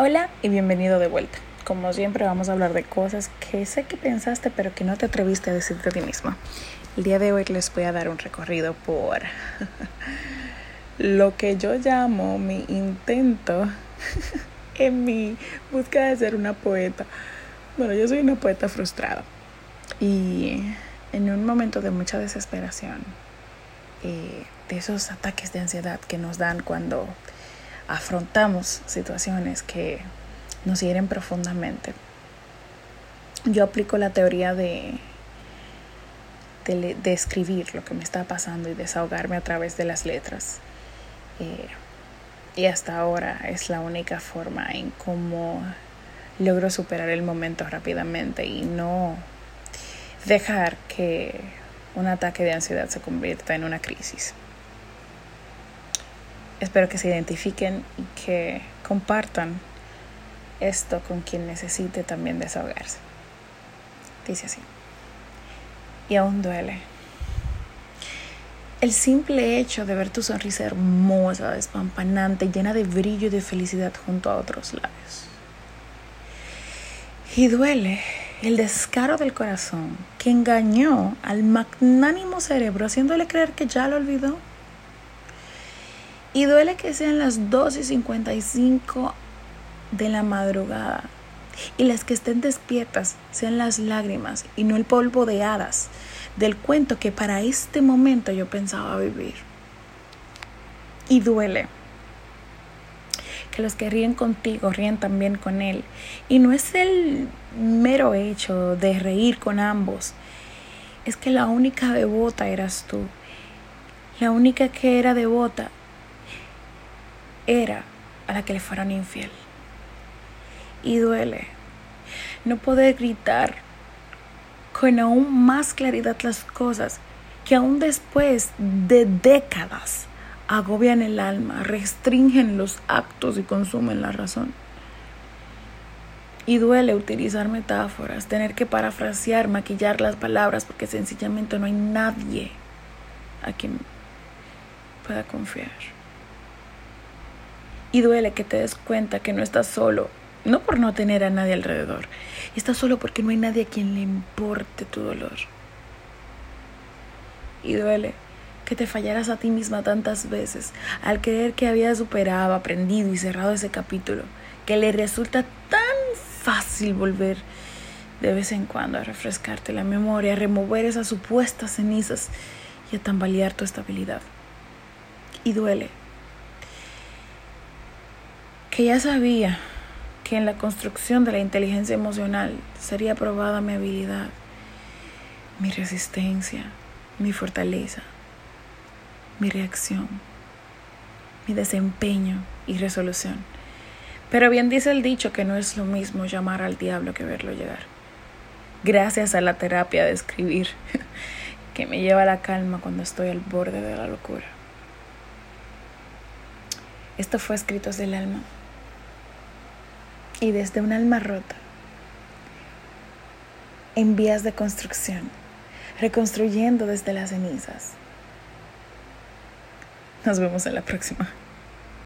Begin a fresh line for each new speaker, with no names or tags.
Hola y bienvenido de vuelta. Como siempre vamos a hablar de cosas que sé que pensaste pero que no te atreviste a decirte a ti mismo. El día de hoy les voy a dar un recorrido por lo que yo llamo mi intento en mi búsqueda de ser una poeta. Bueno, yo soy una poeta frustrada y en un momento de mucha desesperación, eh, de esos ataques de ansiedad que nos dan cuando afrontamos situaciones que nos hieren profundamente. Yo aplico la teoría de, de, escribir lo que me está pasando y desahogarme a través de las letras. Eh, y hasta ahora es la única forma en cómo logro superar el momento rápidamente y no dejar que un ataque de ansiedad se convierta en una crisis. Espero que se identifiquen y que compartan esto con quien necesite también desahogarse. Dice así. Y aún duele. El simple hecho de ver tu sonrisa hermosa, despampanante, llena de brillo y de felicidad junto a otros labios. Y duele el descaro del corazón que engañó al magnánimo cerebro haciéndole creer que ya lo olvidó y duele que sean las 2 y 55 de la madrugada y las que estén despiertas sean las lágrimas y no el polvo de hadas del cuento que para este momento yo pensaba vivir. Y duele que los que ríen contigo ríen también con él. Y no es el mero hecho de reír con ambos, es que la única devota eras tú. La única que era devota era a la que le fueron infiel. Y duele no poder gritar con aún más claridad las cosas que aún después de décadas agobian el alma, restringen los actos y consumen la razón. Y duele utilizar metáforas, tener que parafrasear, maquillar las palabras, porque sencillamente no hay nadie a quien pueda confiar. Y duele que te des cuenta que no estás solo, no por no tener a nadie alrededor, estás solo porque no hay nadie a quien le importe tu dolor. Y duele que te fallaras a ti misma tantas veces al creer que habías superado, aprendido y cerrado ese capítulo, que le resulta tan fácil volver de vez en cuando a refrescarte la memoria, a remover esas supuestas cenizas y a tambalear tu estabilidad. Y duele que ya sabía que en la construcción de la inteligencia emocional sería probada mi habilidad, mi resistencia, mi fortaleza, mi reacción, mi desempeño y resolución. Pero bien dice el dicho que no es lo mismo llamar al diablo que verlo llegar. Gracias a la terapia de escribir, que me lleva a la calma cuando estoy al borde de la locura. Esto fue Escritos del Alma y desde un alma rota en vías de construcción, reconstruyendo desde las cenizas. Nos vemos en la próxima.